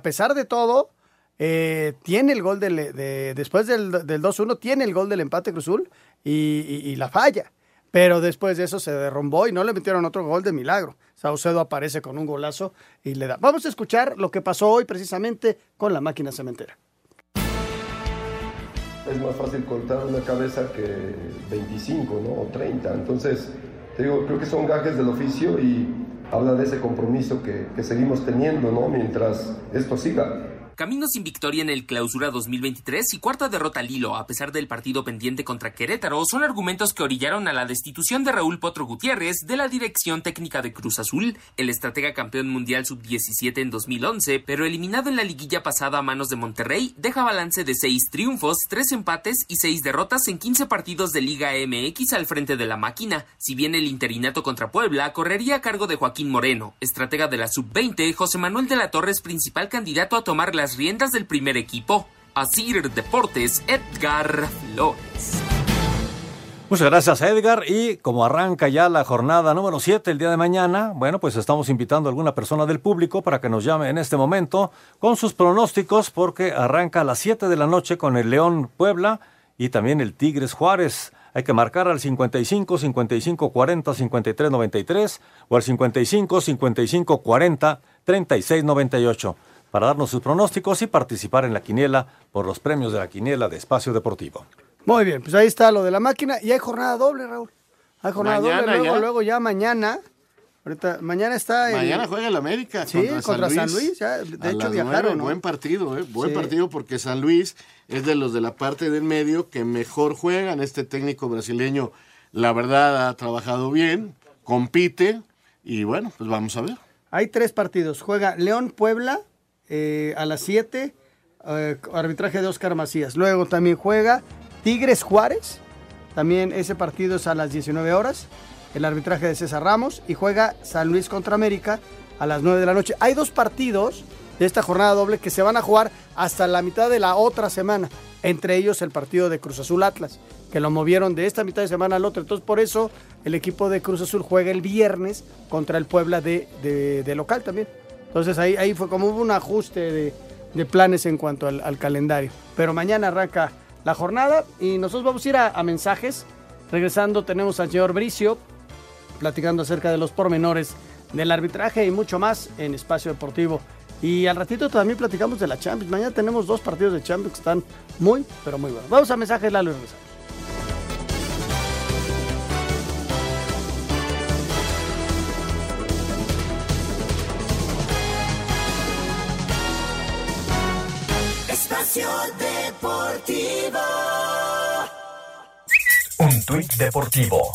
pesar de todo, eh, tiene el gol del, de, después del, del 2-1, tiene el gol del empate Cruzul y, y, la falla. Pero después de eso se derrumbó y no le metieron otro gol de milagro. Saucedo aparece con un golazo y le da. Vamos a escuchar lo que pasó hoy precisamente con la máquina cementera. Es más fácil contar una cabeza que 25, ¿no? O 30. Entonces, te digo, creo que son gajes del oficio y habla de ese compromiso que, que seguimos teniendo, ¿no? Mientras esto siga. Camino sin victoria en el clausura 2023 y cuarta derrota al hilo a pesar del partido pendiente contra Querétaro son argumentos que orillaron a la destitución de Raúl Potro Gutiérrez de la dirección técnica de Cruz Azul, el estratega campeón mundial sub-17 en 2011, pero eliminado en la liguilla pasada a manos de Monterrey, deja balance de 6 triunfos, 3 empates y 6 derrotas en 15 partidos de Liga MX al frente de la máquina. Si bien el interinato contra Puebla correría a cargo de Joaquín Moreno, estratega de la sub-20, José Manuel de la Torre es principal candidato a tomar las riendas del primer equipo. Asir Deportes, Edgar Flores. Muchas gracias, Edgar. Y como arranca ya la jornada número 7 el día de mañana, bueno, pues estamos invitando a alguna persona del público para que nos llame en este momento con sus pronósticos, porque arranca a las 7 de la noche con el León Puebla y también el Tigres Juárez. Hay que marcar al 55 55 40 53 93 o al 55 55 40 36 98 para darnos sus pronósticos y participar en la quiniela por los premios de la quiniela de Espacio Deportivo. Muy bien, pues ahí está lo de la máquina y hay jornada doble, Raúl. Hay jornada Mañana doble, luego ya. luego ya mañana. Ahorita, mañana está en- Mañana juega el América Sí, contra, contra San Luis, ya, de A hecho las viajaron. Buen partido, ¿eh? Buen Sí. partido porque San Luis es de los de la parte del medio que mejor juegan. Este técnico brasileño, la verdad, ha trabajado bien, compite y bueno, pues vamos a ver. Hay tres partidos. Juega León Puebla eh, a las 7, eh, arbitraje de Oscar Macías. Luego también juega Tigres Juárez, también ese partido es a las 19 horas, el arbitraje de César Ramos. Y juega San Luis contra América a las 9 de la noche. Hay dos partidos de esta jornada doble que se van a jugar hasta la mitad de la otra semana. Entre ellos el partido de Cruz Azul Atlas, que lo movieron de esta mitad de semana al otro. Entonces por eso el equipo de Cruz Azul juega el viernes contra el Puebla de, de- de local también. Entonces ahí, ahí fue como hubo un ajuste de, de planes en cuanto al, al calendario. Pero mañana arranca la jornada y nosotros vamos a ir a, a mensajes. Regresando tenemos al señor Bricio platicando acerca de los pormenores del arbitraje y mucho más en Espacio Deportivo. Y al ratito también platicamos de la Champions. Mañana tenemos dos partidos de Champions que están muy, pero muy buenos. Vamos a mensajes, Lalo, y regresamos. Espacio Deportivo. Un tuit deportivo.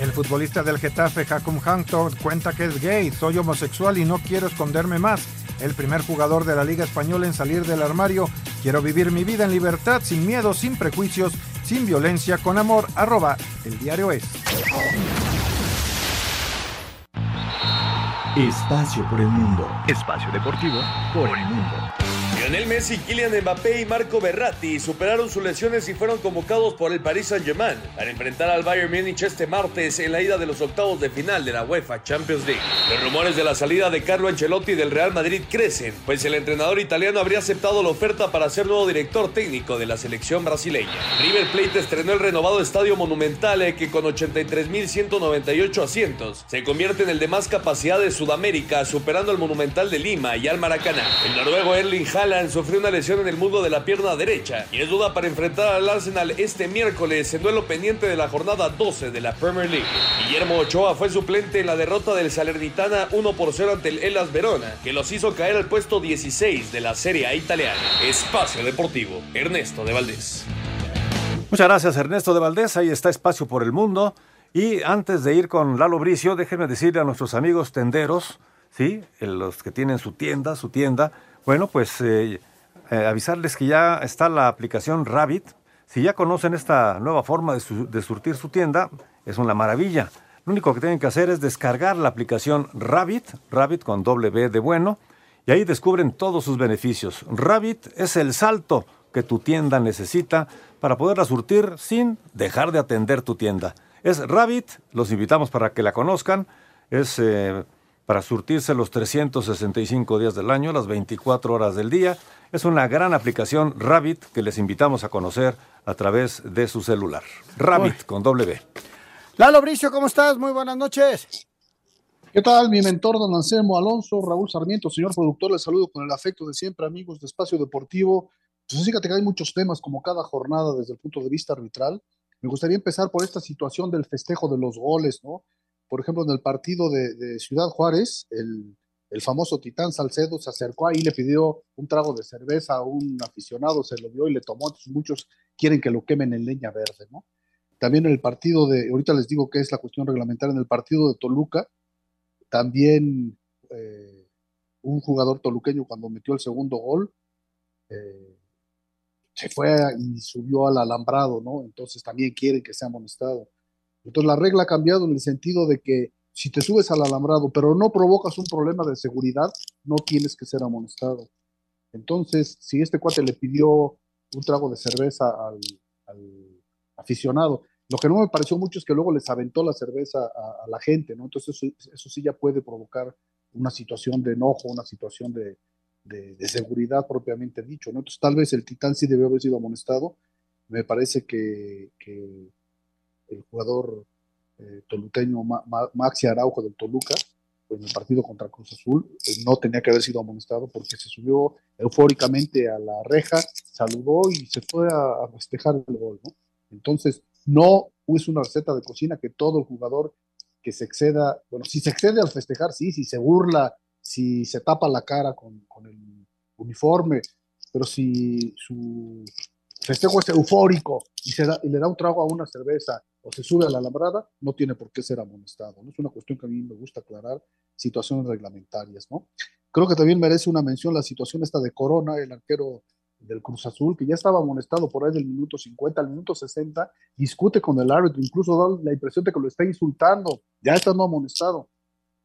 El futbolista del Getafe, Hakum Hanktor, cuenta que es gay, soy homosexual y no quiero esconderme más. El primer jugador de la Liga Española en salir del armario. Quiero vivir mi vida en libertad, sin miedo, sin prejuicios, sin violencia, con amor. Arroba el diario es. Espacio por el mundo. Espacio deportivo por el mundo. Lionel Messi, Kylian Mbappé y Marco Berratti superaron sus lesiones y fueron convocados por el Paris Saint-Germain para enfrentar al Bayern Múnich este martes en la ida de los octavos de final de la UEFA Champions League. Los rumores de la salida de Carlo Ancelotti del Real Madrid crecen, pues el entrenador italiano habría aceptado la oferta para ser nuevo director técnico de la selección brasileña. River Plate estrenó el renovado Estadio Monumental eh, que con 83.198 asientos se convierte en el de más capacidad de Sudamérica, superando al Monumental de Lima y al Maracaná. El noruego Erling Haaland sufrió una lesión en el muslo de la pierna derecha y es duda para enfrentar al Arsenal este miércoles en duelo pendiente de la jornada 12 de la Premier League. Guillermo Ochoa fue suplente en la derrota del Salernitana 1 por 0 ante el Elas Verona, que los hizo caer al puesto 16 de la Serie A italiana. Espacio Deportivo, Ernesto de Valdés. Muchas gracias, Ernesto de Valdés. Ahí está Espacio por el Mundo. Y antes de ir con Lalo Bricio, déjenme decirle a nuestros amigos tenderos, ¿sí? Los que tienen su tienda, su tienda, bueno, pues eh, eh, avisarles que ya está la aplicación Rabbit. Si ya conocen esta nueva forma de, su- de surtir su tienda, es una maravilla. Lo único que tienen que hacer es descargar la aplicación Rabbit, Rabbit con doble B de bueno, y ahí descubren todos sus beneficios. Rabbit es el salto que tu tienda necesita para poderla surtir sin dejar de atender tu tienda. Es Rabbit, los invitamos para que la conozcan. Es eh, para surtirse los 365 días del año, las 24 horas del día. Es una gran aplicación Rabbit que les invitamos a conocer a través de su celular. Rabbit con doble B. Lalo Bricio, ¿cómo estás? Muy buenas noches. ¿Qué tal, mi mentor, don Anselmo Alonso, Raúl Sarmiento, señor productor? Les saludo con el afecto de siempre, amigos de Espacio Deportivo. Pues fíjate que hay muchos temas, como cada jornada, desde el punto de vista arbitral. Me gustaría empezar por esta situación del festejo de los goles, ¿no? Por ejemplo, en el partido de, Ciudad Juárez, el, el famoso Titán Salcedo se acercó ahí, le pidió un trago de cerveza a un aficionado, se lo dio y le tomó. Entonces muchos quieren que lo quemen en leña verde, ¿no? También en el partido de, ahorita les digo que es la cuestión reglamentaria, en el partido de Toluca, también eh, un jugador toluqueño cuando metió el segundo gol, eh, se fue y subió al alambrado, ¿no? Entonces también quieren que sea amonestado. Entonces la regla ha cambiado en el sentido de que si te subes al alambrado, pero no provocas un problema de seguridad, no tienes que ser amonestado. Entonces, si este cuate le pidió un trago de cerveza al, aficionado, lo que no me pareció mucho es que luego les aventó la cerveza a, la gente, ¿no? Entonces eso, sí ya puede provocar una situación de enojo, una situación de, seguridad propiamente dicho, ¿no? Entonces tal vez el Titán sí debió haber sido amonestado. Me parece que, que el jugador eh, toluteño Maxi Araujo del Toluca, en el partido contra Cruz Azul, eh, no tenía que haber sido amonestado porque se subió eufóricamente a la reja, saludó y se fue a, festejar el gol, ¿no? Entonces, no es una receta de cocina que todo el jugador que se exceda, bueno, si se excede al festejar, sí, si se burla, si se tapa la cara con, con el uniforme, pero si su festejo es eufórico y, se y le da un trago a una cerveza o se sube a la alambrada, no tiene por qué ser amonestado. ¿no? Es una cuestión que a mí me gusta aclarar, situaciones reglamentarias. ¿no? Creo que también merece una mención la situación esta de Corona, el arquero del Cruz Azul, que ya estaba amonestado por ahí del minuto 50 al minuto 60, discute con el árbitro, incluso da la impresión de que lo está insultando, ya está no amonestado,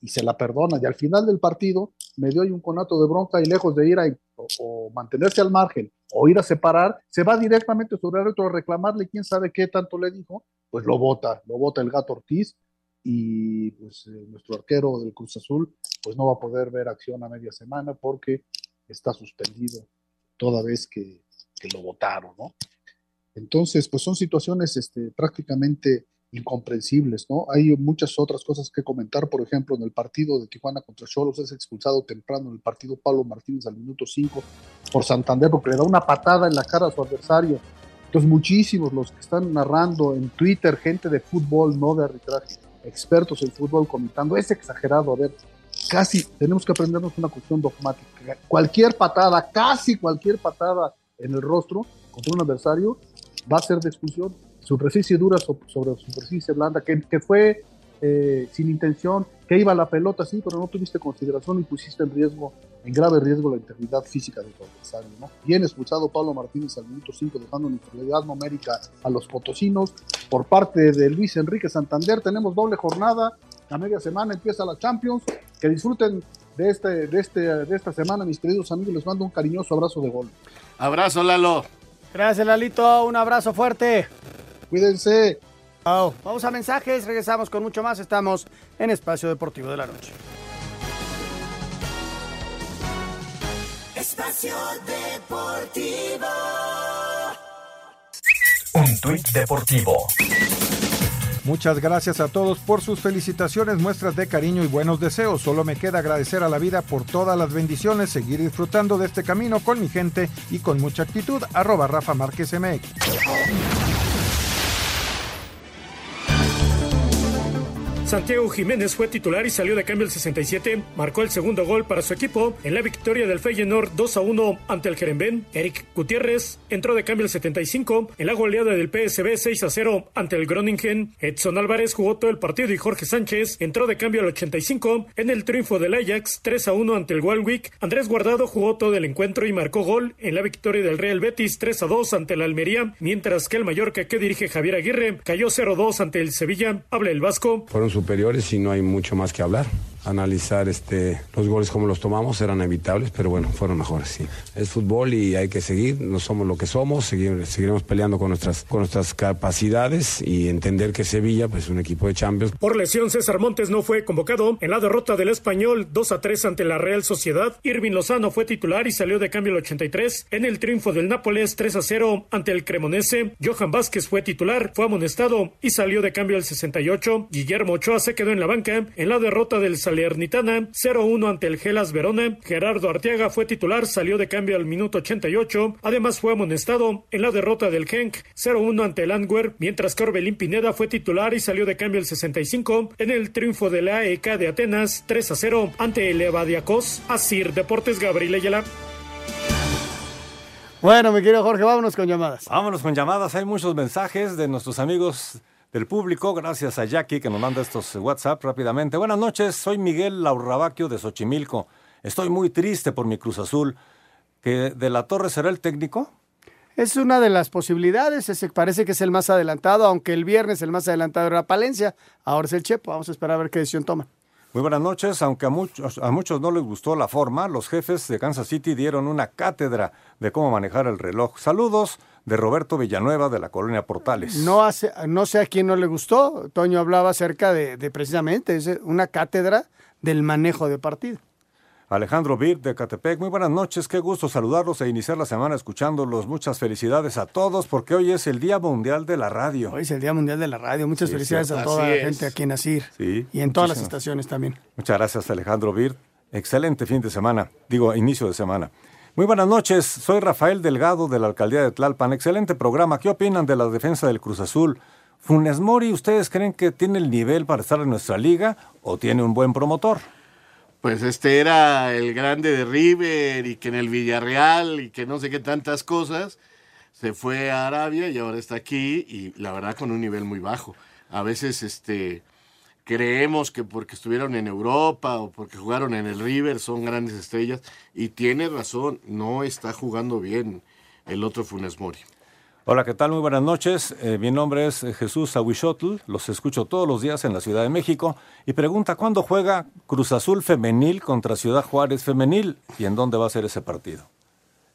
y se la perdona. Y al final del partido me dio ahí un conato de bronca y lejos de ir a o, mantenerse al margen o ir a separar, se va directamente sobre el árbitro a reclamarle quién sabe qué tanto le dijo, pues lo vota, lo vota el gato Ortiz y pues eh, nuestro arquero del Cruz Azul pues no va a poder ver acción a media semana porque está suspendido toda vez que, que lo votaron, ¿no? Entonces, pues son situaciones este, prácticamente incomprensibles, ¿no? Hay muchas otras cosas que comentar, por ejemplo, en el partido de Tijuana contra Cholos es expulsado temprano en el partido Pablo Martínez al minuto 5 por Santander porque le da una patada en la cara a su adversario. Entonces, muchísimos los que están narrando en Twitter, gente de fútbol, no de arbitraje, expertos en fútbol comentando, es exagerado, a ver, casi tenemos que aprendernos una cuestión dogmática. Cualquier patada, casi cualquier patada en el rostro contra un adversario va a ser de expulsión superficie dura sobre superficie blanda, que, que fue eh, sin intención, que iba la pelota, sí, pero no tuviste consideración y pusiste en riesgo, en grave riesgo la integridad física de tu adversario, ¿no? Bien expulsado Pablo Martínez al minuto 5, dejando en inferioridad numérica a los potosinos. Por parte de Luis Enrique Santander, tenemos doble jornada, a media semana empieza la Champions, que disfruten de, este, de, este, de esta semana, mis queridos amigos, les mando un cariñoso abrazo de gol. Abrazo, Lalo. Gracias, Lalito, un abrazo fuerte. Cuídense. Vamos a mensajes, regresamos con mucho más. Estamos en Espacio Deportivo de la Noche. Espacio Deportivo. Un tuit deportivo. Muchas gracias a todos por sus felicitaciones, muestras de cariño y buenos deseos. Solo me queda agradecer a la vida por todas las bendiciones, seguir disfrutando de este camino con mi gente y con mucha actitud. Arroba Rafa Márquez MX. Santiago Jiménez fue titular y salió de cambio el 67. Marcó el segundo gol para su equipo en la victoria del Feyenoord 2 a 1 ante el Jeremben. Eric Gutiérrez entró de cambio el 75 en la goleada del PSB 6 a 0 ante el Groningen. Edson Álvarez jugó todo el partido y Jorge Sánchez entró de cambio al 85 en el triunfo del Ajax 3 a 1 ante el Walwick. Andrés Guardado jugó todo el encuentro y marcó gol en la victoria del Real Betis 3 a 2 ante la Almería, mientras que el Mallorca que dirige Javier Aguirre cayó 0 2 ante el Sevilla. Habla el Vasco superiores y no hay mucho más que hablar. Analizar este, los goles como los tomamos, eran evitables, pero bueno, fueron mejores. Es fútbol y hay que seguir, no somos lo que somos, seguir- seguiremos peleando con nuestras, capacidades y entender que Sevilla pues, es un equipo de Champions. Por lesión, César Montes no fue convocado. En la derrota del español 2 a 3 ante la Real Sociedad, Irving Lozano fue titular y salió de cambio el 83. En el triunfo del Nápoles 3 a 0 ante el Cremonese, Johan Vázquez fue titular, fue amonestado y salió de cambio el 68. Guillermo Ochoa se quedó en la banca. En la derrota del Salernitana 0-1 ante el Gelas Verona, Gerardo Arteaga fue titular, salió de cambio al minuto 88. Además fue amonestado en la derrota del Genk 0-1 ante el Antwerp, mientras que Orbelín Pineda fue titular y salió de cambio el 65 en el triunfo de la AEK de Atenas 3 a 0 ante el Evadiacos. Asir Deportes Gabriel Ayala. Bueno, mi querido Jorge, vámonos con llamadas. Vámonos con llamadas. Hay muchos mensajes de nuestros amigos del público. Gracias a Jackie que nos manda estos WhatsApp rápidamente. Buenas noches, soy Miguel Laurrabaquio de Xochimilco. Estoy muy triste por mi Cruz Azul. ¿Que de la Torre será el técnico? Es una de las posibilidades, ese parece que es el más adelantado, aunque el viernes el más adelantado era Palencia, ahora es el Chepo, vamos a esperar a ver qué decisión toma. Muy buenas noches. Aunque a muchos, a muchos no les gustó la forma, los jefes de Kansas City dieron una cátedra de cómo manejar el reloj. Saludos de Roberto Villanueva de la colonia Portales. No, hace, no sé a quién no le gustó, Toño hablaba acerca de, de precisamente es una cátedra del manejo de partido. Alejandro Bir de Catepec, muy buenas noches, qué gusto saludarlos e iniciar la semana escuchándolos. Muchas felicidades a todos porque hoy es el Día Mundial de la Radio. Hoy es el Día Mundial de la Radio, muchas Sí, es felicidades cierto. a toda Así la es. gente aquí en Asir Sí, y en todas las estaciones también. Muchas gracias Alejandro Bir. Excelente fin de semana, digo inicio de semana. Muy buenas noches, soy Rafael Delgado de la Alcaldía de Tlalpan. Excelente programa. ¿Qué opinan de la defensa del Cruz Azul? Funes Mori, ¿ustedes creen que tiene el nivel para estar en nuestra liga o tiene un buen promotor? Pues este era el grande de River y que en el Villarreal y que no sé qué tantas cosas. Se fue a Arabia y ahora está aquí y la verdad con un nivel muy bajo. A veces este creemos que porque estuvieron en Europa o porque jugaron en el River son grandes estrellas y tiene razón, no está jugando bien el otro Funes Mori. Hola, ¿qué tal? Muy buenas noches. Eh, mi nombre es eh, Jesús Aguixotl. Los escucho todos los días en la Ciudad de México. Y pregunta, ¿cuándo juega Cruz Azul Femenil contra Ciudad Juárez Femenil? ¿Y en dónde va a ser ese partido?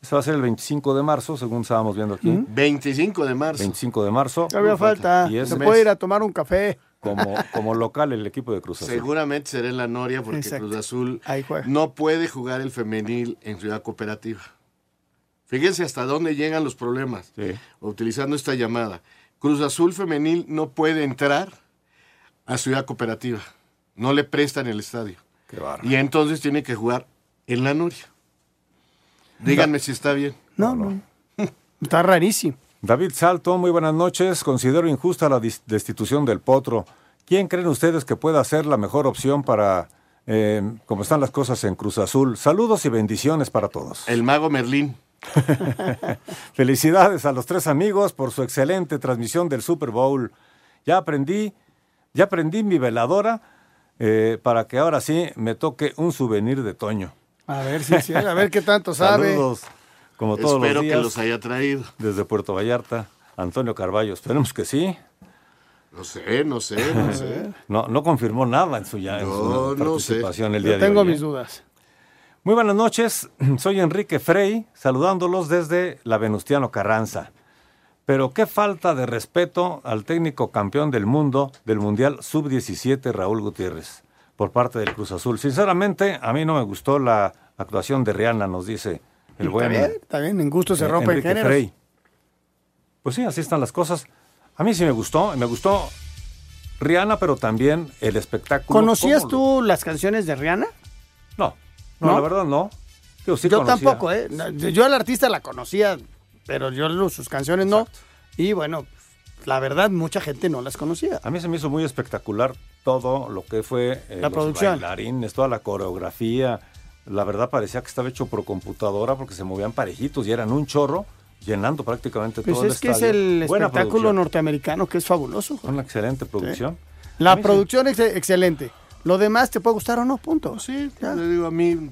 Ese va a ser el 25 de marzo, según estábamos viendo aquí. 25 de marzo. 25 de marzo. Todavía falta, Y se puede ir a tomar un café. Como, como local el equipo de Cruz Azul. Seguramente será en la Noria porque Exacto. Cruz Azul no puede jugar el femenil en Ciudad Cooperativa. Fíjense hasta dónde llegan los problemas utilizando esta llamada. Cruz Azul femenil no puede entrar a Ciudad Cooperativa. No le prestan el estadio. y entonces tiene que jugar en la Noria. Díganme si está bien. No, no. Está rarísimo. David Salto, muy buenas noches. Considero injusta la destitución del Potro. ¿Quién creen ustedes que pueda ser la mejor opción para eh, cómo están las cosas en Cruz Azul? Saludos y bendiciones para todos. El mago Merlín. Felicidades a los tres amigos por su excelente transmisión del Super Bowl. Ya aprendí, ya aprendí mi veladora eh, para que ahora sí me toque un souvenir de Toño. A ver si sí, a ver qué tanto sabe. Saludos, como todos Espero los que días. los haya traído. Desde Puerto Vallarta, Antonio Carballo. Esperemos que sí. No sé, no sé, no sé. No, no confirmó nada en su, ya, en su No, no sé. participación el Yo día de tengo hoy, ¿eh? mis dudas. Muy buenas noches, soy Enrique Frey, saludándolos desde la Venustiano Carranza. Pero qué falta de respeto al técnico campeón del mundo del Mundial Sub-17, Raúl Gutiérrez, por parte del Cruz Azul. Sinceramente, a mí no me gustó la actuación de Rihanna, nos dice el buen Está bien, está bien, en gusto se eh, rompen Enrique géneros. Frey. Pues sí, así están las cosas. A mí sí me gustó, me gustó Rihanna, pero también el espectáculo. ¿Conocías ¿Cómo tú las canciones de Rihanna? No, no, ¿No? la verdad no. Digo, sí yo conocía. tampoco, ¿eh? Yo al artista la conocía, pero yo sus canciones no. Y bueno, la verdad, mucha gente no las conocía. A mí se me hizo muy espectacular todo lo que fue eh, La los producción. bailarines, toda la coreografía. La verdad parecía que estaba hecho por computadora porque se movían parejitos y eran un chorro llenando prácticamente Pues todo el es que es estadio. el Buena espectáculo producción. norteamericano que es fabuloso. Una excelente producción. La sí. producción es excelente. Lo demás te puede gustar o no, punto. Sí, le digo a mí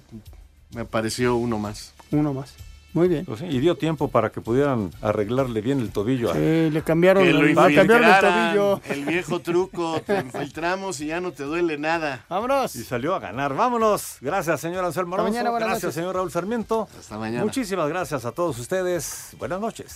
me pareció uno más. Uno más. Muy bien. Pues sí, y dio tiempo para que pudieran arreglarle bien el tobillo. a- Sí, le cambiaron, Que lo le cambiaron el tobillo. El viejo truco, te infiltramos y ya no te duele nada. Vámonos. Y salió a ganar. Vámonos. Gracias, señor Anselmo Hasta mañana, buenas Gracias, noches. señor Raúl Sarmiento. Hasta mañana. Muchísimas gracias a todos ustedes. Buenas noches.